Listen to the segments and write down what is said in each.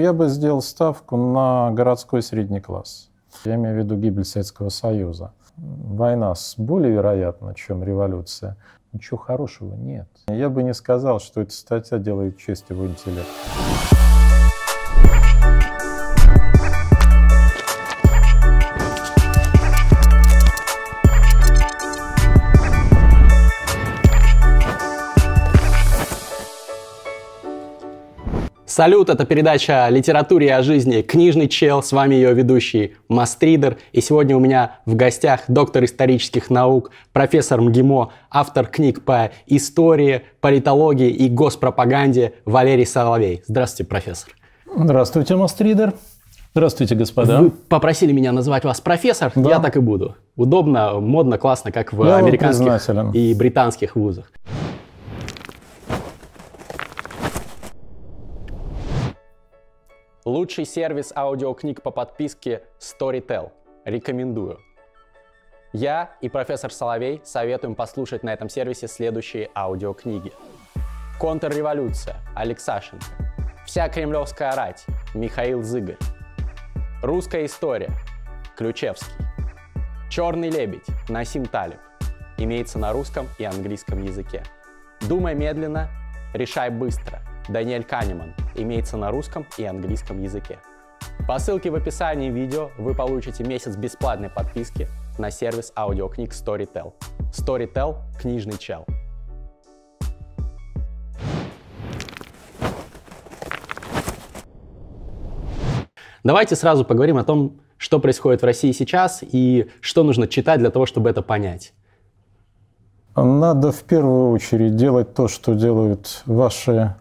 Я бы сделал ставку на городской средний класс. Я имею в виду гибель Советского Союза. Война более вероятна, чем революция. Ничего хорошего нет. Я бы не сказал, что эта статья делает честь его интеллекту. Салют, это передача о литературе и о жизни «Книжный чел». С вами ее ведущий Мастридер. И сегодня у меня в гостях доктор исторических наук, профессор МГИМО, автор книг по истории, политологии и госпропаганде Валерий Соловей. Здравствуйте, профессор. Здравствуйте, Мастридер. Здравствуйте, господа. Вы попросили меня назвать вас профессор, да. я так и буду. Удобно, модно, классно, как в я американских и британских вузах. Лучший сервис аудиокниг по подписке Storytel. Рекомендую. Я и профессор Соловей советуем послушать на этом сервисе следующие аудиокниги. Контрреволюция. Алексашенко. Вся кремлевская рать. Михаил Зыгорь. Русская история. Ключевский. Черный лебедь. Насим Талиб. Имеется на русском и английском языке. Думай медленно, решай быстро – Даниэль Канеман имеется на русском и английском языке. По ссылке в описании видео вы получите месяц бесплатной подписки на сервис аудиокниг Storytel. Storytel – книжный чел. Давайте сразу поговорим о том, что происходит в России сейчас и что нужно читать для того, чтобы это понять. Надо в первую очередь делать то, что делают ваши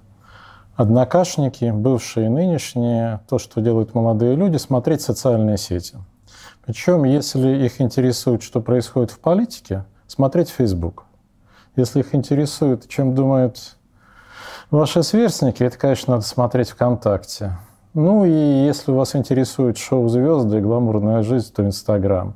однокашники, бывшие и нынешние, то, что делают молодые люди, смотреть социальные сети. Причем, если их интересует, что происходит в политике, смотреть Facebook. Если их интересует, чем думают ваши сверстники, это, конечно, надо смотреть ВКонтакте. Ну и если вас интересует шоу-звезды и гламурная жизнь, то Инстаграм.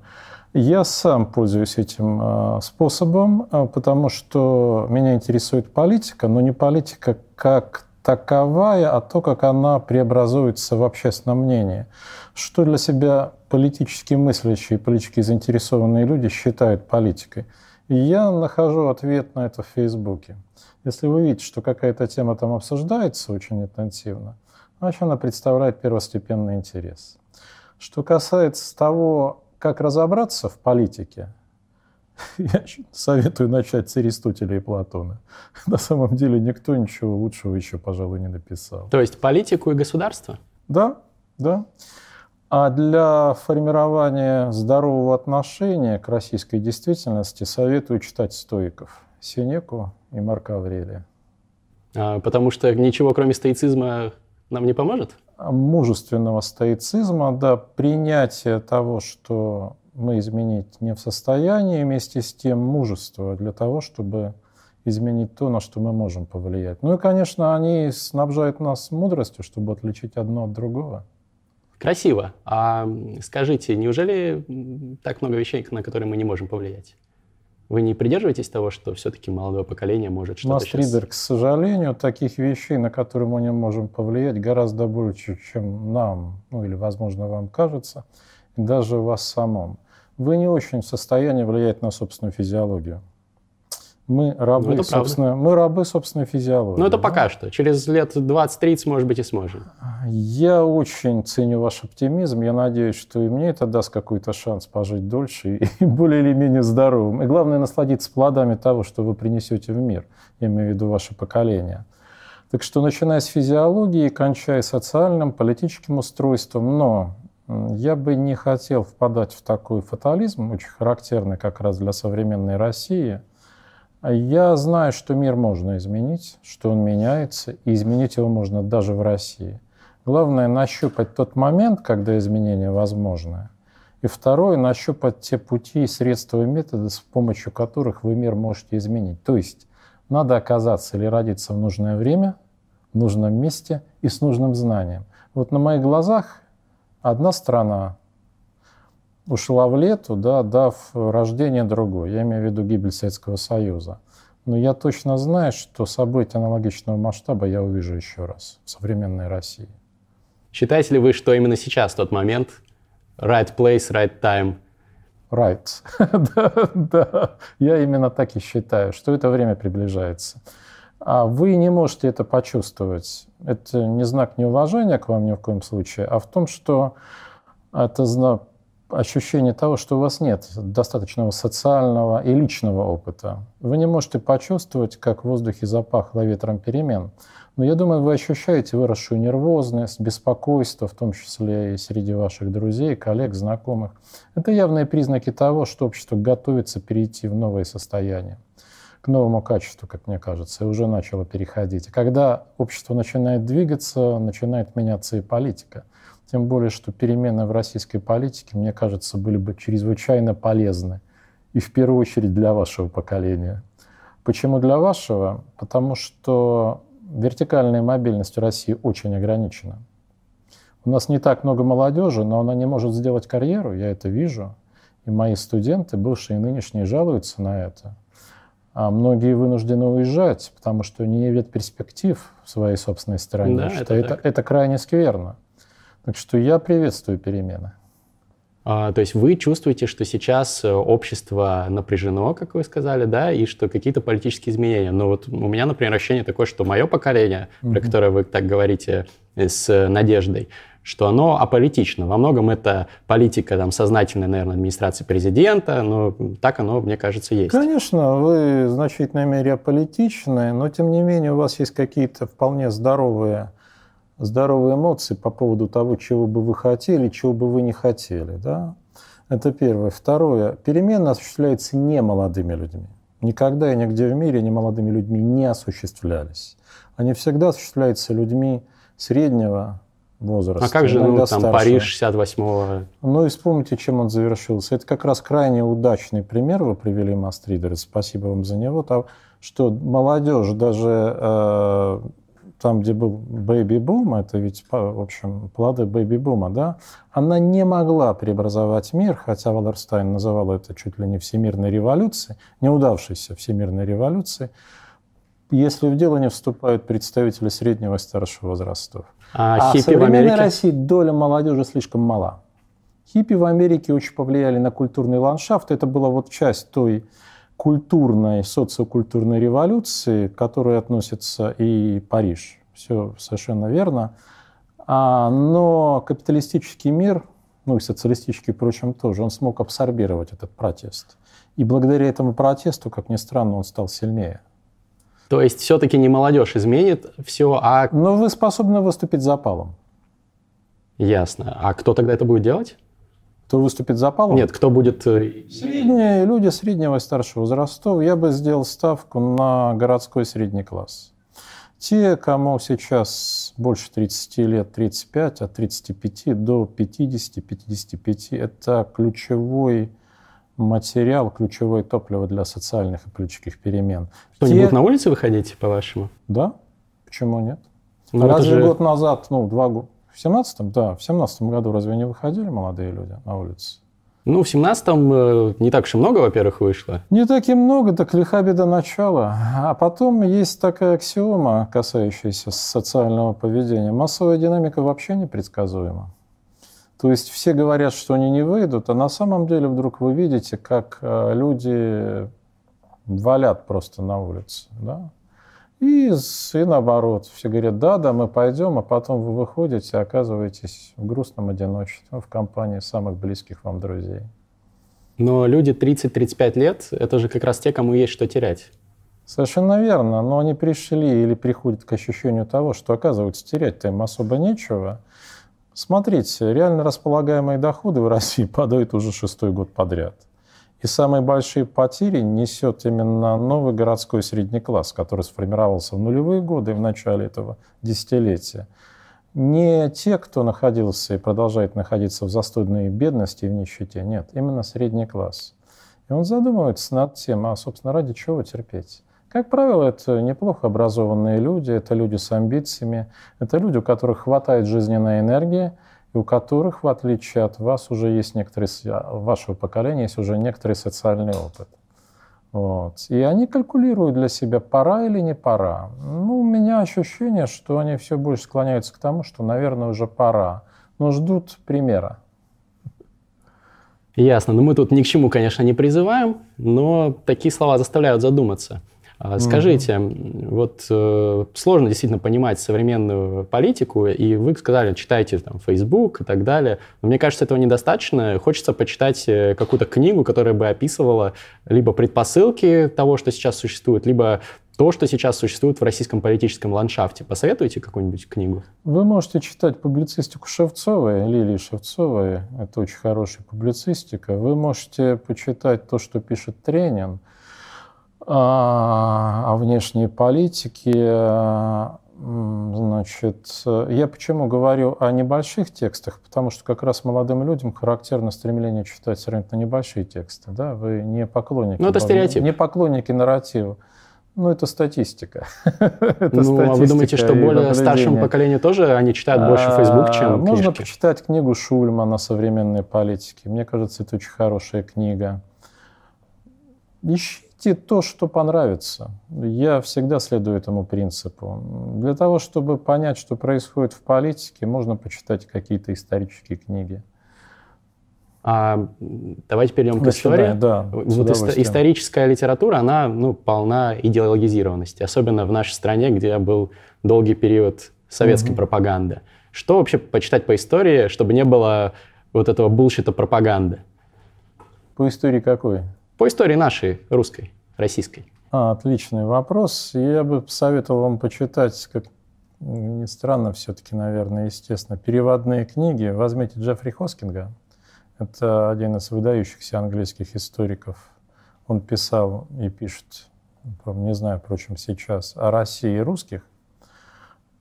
Я сам пользуюсь этим а, способом, а, потому что меня интересует политика, но не политика как таковая, а то, как она преобразуется в общественном мнении. Что для себя политически мыслящие, политически заинтересованные люди считают политикой. И я нахожу ответ на это в Фейсбуке. Если вы видите, что какая-то тема там обсуждается очень интенсивно, значит, она представляет первостепенный интерес. Что касается того, как разобраться в политике, Я советую начать с Аристотеля и Платона. На самом деле никто ничего лучшего еще, пожалуй, не написал. То есть политику и государство? Да, да. А для формирования здорового отношения к российской действительности советую читать стоиков Синеку и Марка Аврелия. А, потому что ничего, кроме стоицизма, нам не поможет? Мужественного стоицизма, да, принятие того, что мы изменить не в состоянии, вместе с тем мужество для того, чтобы изменить то, на что мы можем повлиять. Ну и, конечно, они снабжают нас мудростью, чтобы отличить одно от другого. Красиво. А скажите, неужели так много вещей, на которые мы не можем повлиять? Вы не придерживаетесь того, что все-таки молодое поколение может что-то Мастридер, сейчас... к сожалению, таких вещей, на которые мы не можем повлиять, гораздо больше, чем нам, ну или, возможно, вам кажется, и даже вас самом вы не очень в состоянии влиять на собственную физиологию. Мы рабы, ну, собственно, мы рабы собственной физиологии. Ну, это да? пока что. Через лет 20-30, может быть, и сможем. Я очень ценю ваш оптимизм. Я надеюсь, что и мне это даст какой-то шанс пожить дольше и более или менее здоровым. И главное, насладиться плодами того, что вы принесете в мир. Я имею в виду ваше поколение. Так что, начиная с физиологии, кончая социальным, политическим устройством, но я бы не хотел впадать в такой фатализм, очень характерный как раз для современной России. Я знаю, что мир можно изменить, что он меняется, и изменить его можно даже в России. Главное — нащупать тот момент, когда изменения возможны. И второе — нащупать те пути, средства и методы, с помощью которых вы мир можете изменить. То есть надо оказаться или родиться в нужное время, в нужном месте и с нужным знанием. Вот на моих глазах одна страна ушла в лету, да, дав рождение другой. Я имею в виду гибель Советского Союза. Но я точно знаю, что события аналогичного масштаба я увижу еще раз в современной России. Считаете ли вы, что именно сейчас тот момент, right place, right time? Right. да, да, я именно так и считаю, что это время приближается. А вы не можете это почувствовать. Это не знак неуважения к вам ни в коем случае, а в том, что это ощущение того, что у вас нет достаточного социального и личного опыта. Вы не можете почувствовать, как в воздухе запахло ветром перемен. Но я думаю, вы ощущаете выросшую нервозность, беспокойство, в том числе и среди ваших друзей, коллег, знакомых. Это явные признаки того, что общество готовится перейти в новое состояние, к новому качеству, как мне кажется, и уже начало переходить. И когда общество начинает двигаться, начинает меняться и политика. Тем более, что перемены в российской политике, мне кажется, были бы чрезвычайно полезны. И в первую очередь для вашего поколения. Почему для вашего? Потому что вертикальная мобильность в России очень ограничена. У нас не так много молодежи, но она не может сделать карьеру, я это вижу. И мои студенты, бывшие и нынешние, жалуются на это. А многие вынуждены уезжать, потому что не видят перспектив в своей собственной стране. Да, что это, это, это крайне скверно. Так что я приветствую перемены. А, то есть вы чувствуете, что сейчас э, общество напряжено, как вы сказали, да, и что какие-то политические изменения. Но вот у меня, например, ощущение такое, что мое поколение, mm-hmm. про которое вы так говорите э, с надеждой, что оно аполитично. Во многом это политика там, сознательная, наверное, администрации президента, но так оно, мне кажется, есть. Конечно, вы в значительной мере аполитичны, но тем не менее у вас есть какие-то вполне здоровые здоровые эмоции по поводу того, чего бы вы хотели, чего бы вы не хотели. Да? Это первое. Второе. Перемена осуществляется не молодыми людьми. Никогда и нигде в мире не молодыми людьми не осуществлялись. Они всегда осуществляются людьми среднего возраста. А как же, ну, там, старше. Париж 68-го? Ну, и вспомните, чем он завершился. Это как раз крайне удачный пример вы привели, Mustreader, спасибо вам за него, что молодежь даже э, там, где был бэйби-бум, это ведь, в общем, плоды бэйби-бума, да, она не могла преобразовать мир, хотя Валлерстайн называл это чуть ли не всемирной революцией, неудавшейся всемирной революцией, если в дело не вступают представители среднего и старшего возрастов. А, а хиппи в Америке? России доля молодежи слишком мала. Хиппи в Америке очень повлияли на культурный ландшафт. Это была вот часть той культурной, социокультурной революции, к которой относится и Париж. Все совершенно верно. А, но капиталистический мир, ну и социалистический, впрочем, тоже, он смог абсорбировать этот протест. И благодаря этому протесту, как ни странно, он стал сильнее. То есть все-таки не молодежь изменит все, а... Но вы способны выступить запалом. Ясно. А кто тогда это будет делать? Кто выступит запалом? Нет, кто будет... Э, Средние люди среднего и старшего возрастов. Я бы сделал ставку на городской средний класс. Те, кому сейчас больше 30 лет, 35, от 35 до 50-55, это ключевой материал, ключевое топливо для социальных и политических перемен. Что, Те... на улице выходить, по-вашему? Да, почему нет? Ну, Разве же... год назад, ну, два года, в 17-м, да, в 17 году разве не выходили молодые люди на улицы? Ну, в 17-м э, не так уж и много, во-первых, вышло. Не так и много, так лиха беда начала. А потом есть такая аксиома, касающаяся социального поведения. Массовая динамика вообще непредсказуема. То есть все говорят, что они не выйдут, а на самом деле вдруг вы видите, как э, люди валят просто на улице. Да? И, и наоборот, все говорят, да, да, мы пойдем, а потом вы выходите и оказываетесь в грустном одиночестве в компании самых близких вам друзей. Но люди 30-35 лет, это же как раз те, кому есть что терять. Совершенно верно, но они пришли или приходят к ощущению того, что, оказывается, терять-то им особо нечего. Смотрите, реально располагаемые доходы в России падают уже шестой год подряд – и самые большие потери несет именно новый городской средний класс, который сформировался в нулевые годы и в начале этого десятилетия. Не те, кто находился и продолжает находиться в застойной бедности и в нищете, нет, именно средний класс. И он задумывается над тем, а, собственно, ради чего терпеть. Как правило, это неплохо образованные люди, это люди с амбициями, это люди, у которых хватает жизненной энергии, и у которых, в отличие от вас, уже есть некоторые, вашего поколения, есть уже некоторый социальный опыт. Вот. И они калькулируют для себя, пора или не пора. Ну, у меня ощущение, что они все больше склоняются к тому, что, наверное, уже пора. Но ждут примера. Ясно. Ну, мы тут ни к чему, конечно, не призываем, но такие слова заставляют задуматься. А, скажите, mm-hmm. вот э, сложно действительно понимать современную политику, и вы сказали, читайте там Facebook и так далее. Но мне кажется, этого недостаточно. Хочется почитать э, какую-то книгу, которая бы описывала либо предпосылки того, что сейчас существует, либо то, что сейчас существует в российском политическом ландшафте. Посоветуйте какую-нибудь книгу? Вы можете читать публицистику Шевцовой, Лилии Шевцовой. Это очень хорошая публицистика. Вы можете почитать то, что пишет Тренин – о внешней политике. Значит, я почему говорю о небольших текстах? Потому что как раз молодым людям характерно стремление читать сравнительно небольшие тексты. Да? Вы не поклонники. Ну, это стереотип. Не поклонники нарратива. Ну, это статистика. это ну, статистика а вы думаете, что более старшему поколению тоже они читают больше Facebook, чем Можно книжки? почитать книгу Шульмана «Современные политики». Мне кажется, это очень хорошая книга. Ищи чти то, что понравится. Я всегда следую этому принципу. Для того, чтобы понять, что происходит в политике, можно почитать какие-то исторические книги. А, давайте перейдем к истории. Да, вот историческая литература, она ну, полна идеологизированности, особенно в нашей стране, где был долгий период советской угу. пропаганды. Что вообще почитать по истории, чтобы не было вот этого булщита пропаганды? По истории какой? По истории нашей, русской, российской. А, отличный вопрос. Я бы советовал вам почитать, как ни странно, все-таки, наверное, естественно, переводные книги. Возьмите Джеффри Хоскинга. Это один из выдающихся английских историков. Он писал и пишет, не знаю, впрочем, сейчас, о России и русских.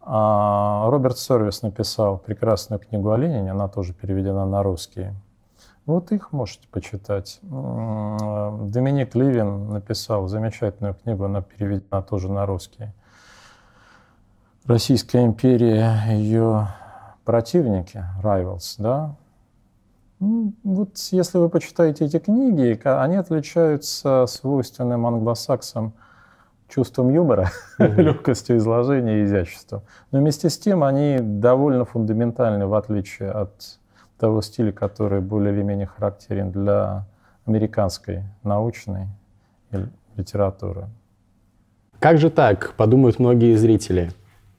А Роберт Сорвис написал прекрасную книгу о Ленине, она тоже переведена на русский. Вот их можете почитать. Доминик Ливин написал замечательную книгу, она переведена тоже на русский. Российская империя, ее противники, rivals, да. Ну, вот если вы почитаете эти книги, они отличаются свойственным англосаксам чувством юмора, mm-hmm. легкостью изложения и изяществом. Но вместе с тем они довольно фундаментальны, в отличие от того стиля, который более или менее характерен для американской научной литературы. Как же так, подумают многие зрители.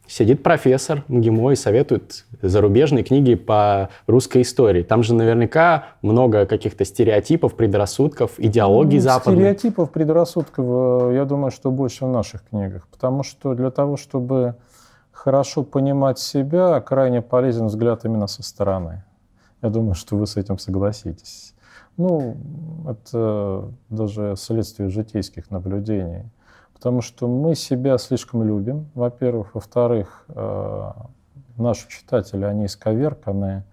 Сидит профессор МГИМО и советует зарубежные книги по русской истории. Там же наверняка много каких-то стереотипов, предрассудков, идеологий ну, западных. Стереотипов, предрассудков, э, я думаю, что больше в наших книгах. Потому что для того, чтобы хорошо понимать себя, крайне полезен взгляд именно со стороны. Я думаю, что вы с этим согласитесь. Ну, это даже следствие житейских наблюдений. Потому что мы себя слишком любим, во-первых. Во-вторых, э, наши читатели, они исковерканы.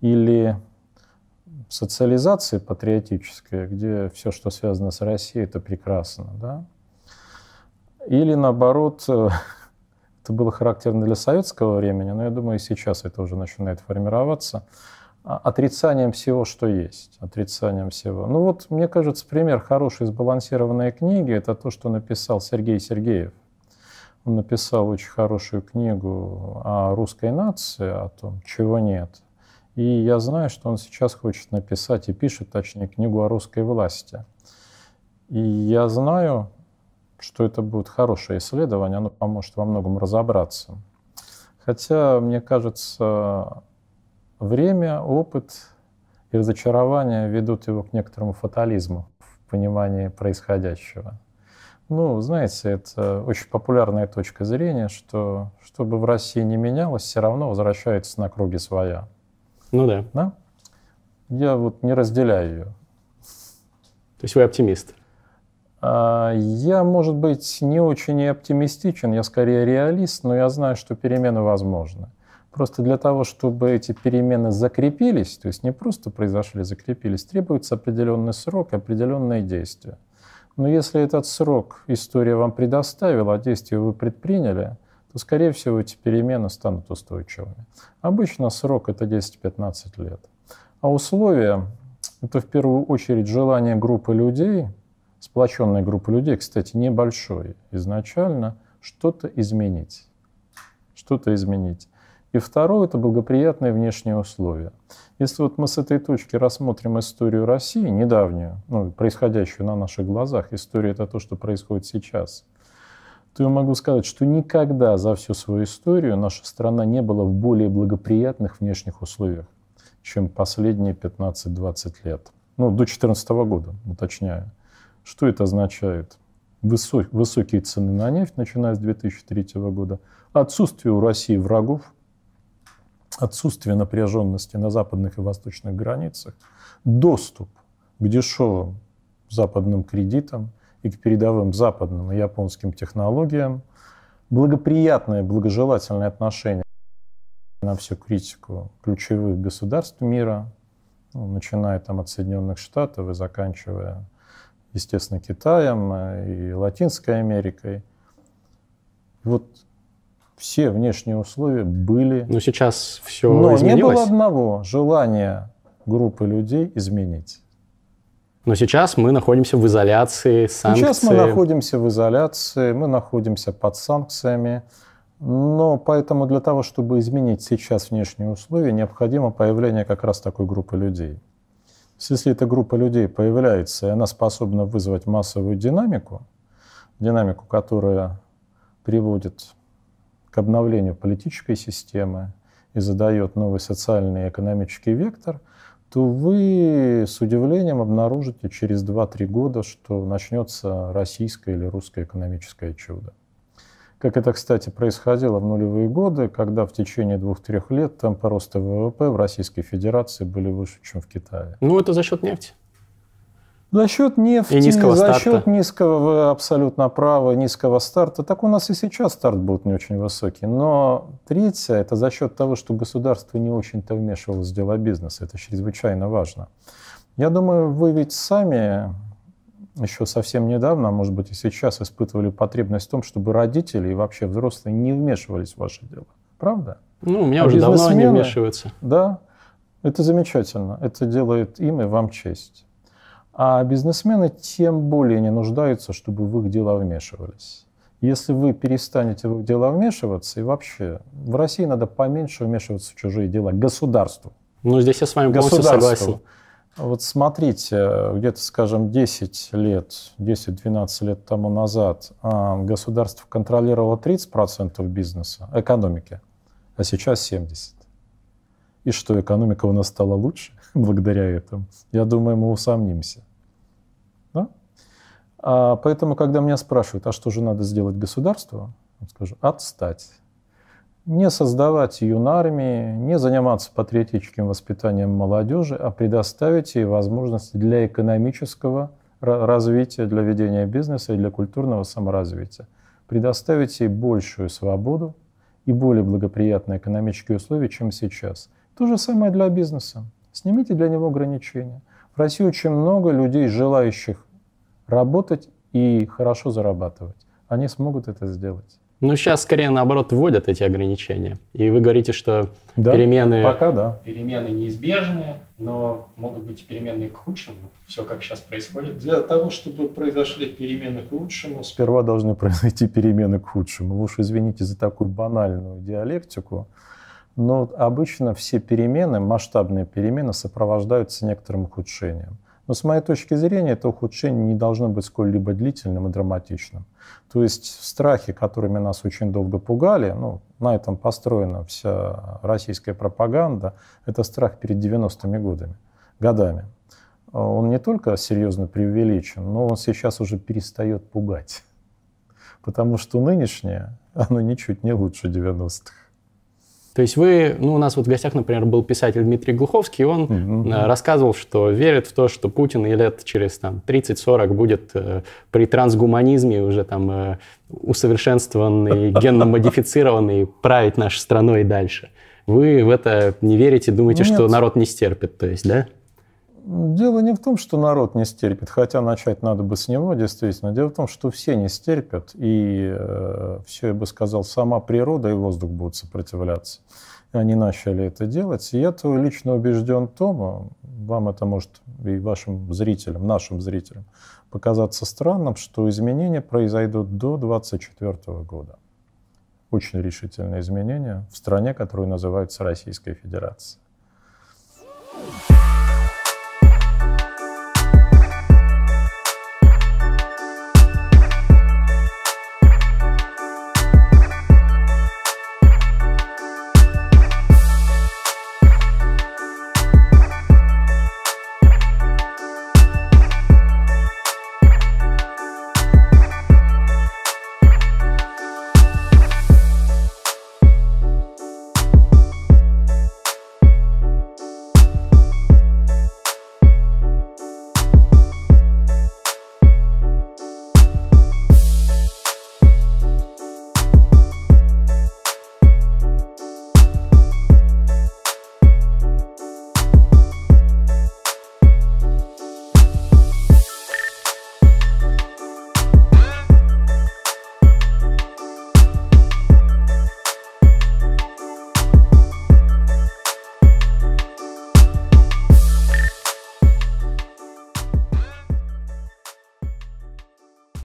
Или социализация патриотическая, где все, что связано с Россией, это прекрасно. Да? Или наоборот, это было характерно для советского времени, но я думаю, и сейчас это уже начинает формироваться – отрицанием всего, что есть, отрицанием всего. Ну вот, мне кажется, пример хорошей сбалансированной книги – это то, что написал Сергей Сергеев. Он написал очень хорошую книгу о русской нации, о том, чего нет. И я знаю, что он сейчас хочет написать и пишет, точнее, книгу о русской власти. И я знаю, что это будет хорошее исследование, оно поможет во многом разобраться. Хотя, мне кажется, Время, опыт и разочарование ведут его к некоторому фатализму в понимании происходящего. Ну, знаете, это очень популярная точка зрения, что чтобы в России не менялось, все равно возвращается на круги своя. Ну да. да? Я вот не разделяю ее. То есть вы оптимист? А, я, может быть, не очень и оптимистичен, я скорее реалист, но я знаю, что перемены возможны. Просто для того, чтобы эти перемены закрепились, то есть не просто произошли, закрепились, требуется определенный срок, определенные действия. Но если этот срок история вам предоставила, а действия вы предприняли, то, скорее всего, эти перемены станут устойчивыми. Обычно срок это 10-15 лет. А условия — это в первую очередь желание группы людей сплоченной группы людей, кстати, небольшой изначально, что-то изменить. Что-то изменить. И второе – это благоприятные внешние условия. Если вот мы с этой точки рассмотрим историю России, недавнюю, ну, происходящую на наших глазах, история – это то, что происходит сейчас, то я могу сказать, что никогда за всю свою историю наша страна не была в более благоприятных внешних условиях, чем последние 15-20 лет. Ну, до 2014 года, уточняю. Что это означает? высокие цены на нефть, начиная с 2003 года, отсутствие у России врагов, отсутствие напряженности на западных и восточных границах, доступ к дешевым западным кредитам и к передовым западным и японским технологиям, благоприятное, благожелательное отношение на всю критику ключевых государств мира, ну, начиная там от Соединенных Штатов и заканчивая естественно, Китаем э, и Латинской Америкой. Вот все внешние условия были. Но сейчас все Но изменилось. не было одного желания группы людей изменить. Но сейчас мы находимся в изоляции, санкции. Сейчас мы находимся в изоляции, мы находимся под санкциями. Но поэтому для того, чтобы изменить сейчас внешние условия, необходимо появление как раз такой группы людей. Если эта группа людей появляется, и она способна вызвать массовую динамику, динамику, которая приводит к обновлению политической системы и задает новый социальный и экономический вектор, то вы с удивлением обнаружите через 2-3 года, что начнется российское или русское экономическое чудо. Как это, кстати, происходило в нулевые годы, когда в течение двух-трех лет темпы роста ВВП в Российской Федерации были выше, чем в Китае. Ну, это за счет нефти. За счет нефти, и низкого за старта. счет низкого, абсолютно правы, низкого старта. Так у нас и сейчас старт будет не очень высокий. Но третье, это за счет того, что государство не очень-то вмешивалось в дела бизнеса. Это чрезвычайно важно. Я думаю, вы ведь сами еще совсем недавно, а может быть и сейчас, испытывали потребность в том, чтобы родители и вообще взрослые не вмешивались в ваше дело. Правда? Ну, у меня А уже давно не бизнесмены- вмешиваются. Да, это замечательно. Это делает им и вам честь. А бизнесмены тем более не нуждаются, чтобы в их дела вмешивались. Если вы перестанете в их дела вмешиваться, и вообще в России надо поменьше вмешиваться в чужие дела государству. Ну, здесь я с вами полностью согласен. Вот смотрите, где-то, скажем, 10 лет, 10-12 лет тому назад а, государство контролировало 30% бизнеса, экономики, а сейчас 70%. И что, экономика у нас стала лучше благодаря этому? Я думаю, мы усомнимся. Да? А, поэтому, когда меня спрашивают, а что же надо сделать государству, я скажу, отстать не создавать юнармии, не заниматься патриотическим воспитанием молодежи, а предоставить ей возможности для экономического ра- развития, для ведения бизнеса и для культурного саморазвития. Предоставить ей большую свободу и более благоприятные экономические условия, чем сейчас. То же самое для бизнеса. Снимите для него ограничения. В России очень много людей, желающих работать и хорошо зарабатывать. Они смогут это сделать. Ну, сейчас скорее наоборот вводят эти ограничения. И вы говорите, что Да, перемены... Пока да. Перемены неизбежны, но могут быть перемены к худшему. Все как сейчас происходит. Для того, чтобы произошли перемены к лучшему, сперва должны произойти перемены к худшему. Вы уж извините за такую банальную диалектику, но обычно все перемены, масштабные перемены, сопровождаются некоторым ухудшением. Но с моей точки зрения, это ухудшение не должно быть сколь-либо длительным и драматичным. То есть страхи, которыми нас очень долго пугали, ну, на этом построена вся российская пропаганда, это страх перед 90-ми годами, годами. Он не только серьезно преувеличен, но он сейчас уже перестает пугать. Потому что нынешнее, оно ничуть не лучше 90-х. То есть вы, ну, у нас вот в гостях, например, был писатель Дмитрий Глуховский, и он э, рассказывал, что верит в то, что Путин и лет через там, 30-40 будет э, при трансгуманизме уже там э, усовершенствованный, генно модифицированный править нашей страной и дальше. Вы в это не верите, думаете, Нет. что народ не стерпит, то есть, да? Дело не в том, что народ не стерпит, хотя начать надо бы с него, действительно. Дело в том, что все не стерпят, и э, все, я бы сказал, сама природа и воздух будут сопротивляться. Они начали это делать. И я то лично убежден в том, вам это может и вашим зрителям, нашим зрителям показаться странным, что изменения произойдут до 2024 года. Очень решительные изменения в стране, которую называется Российская Федерация.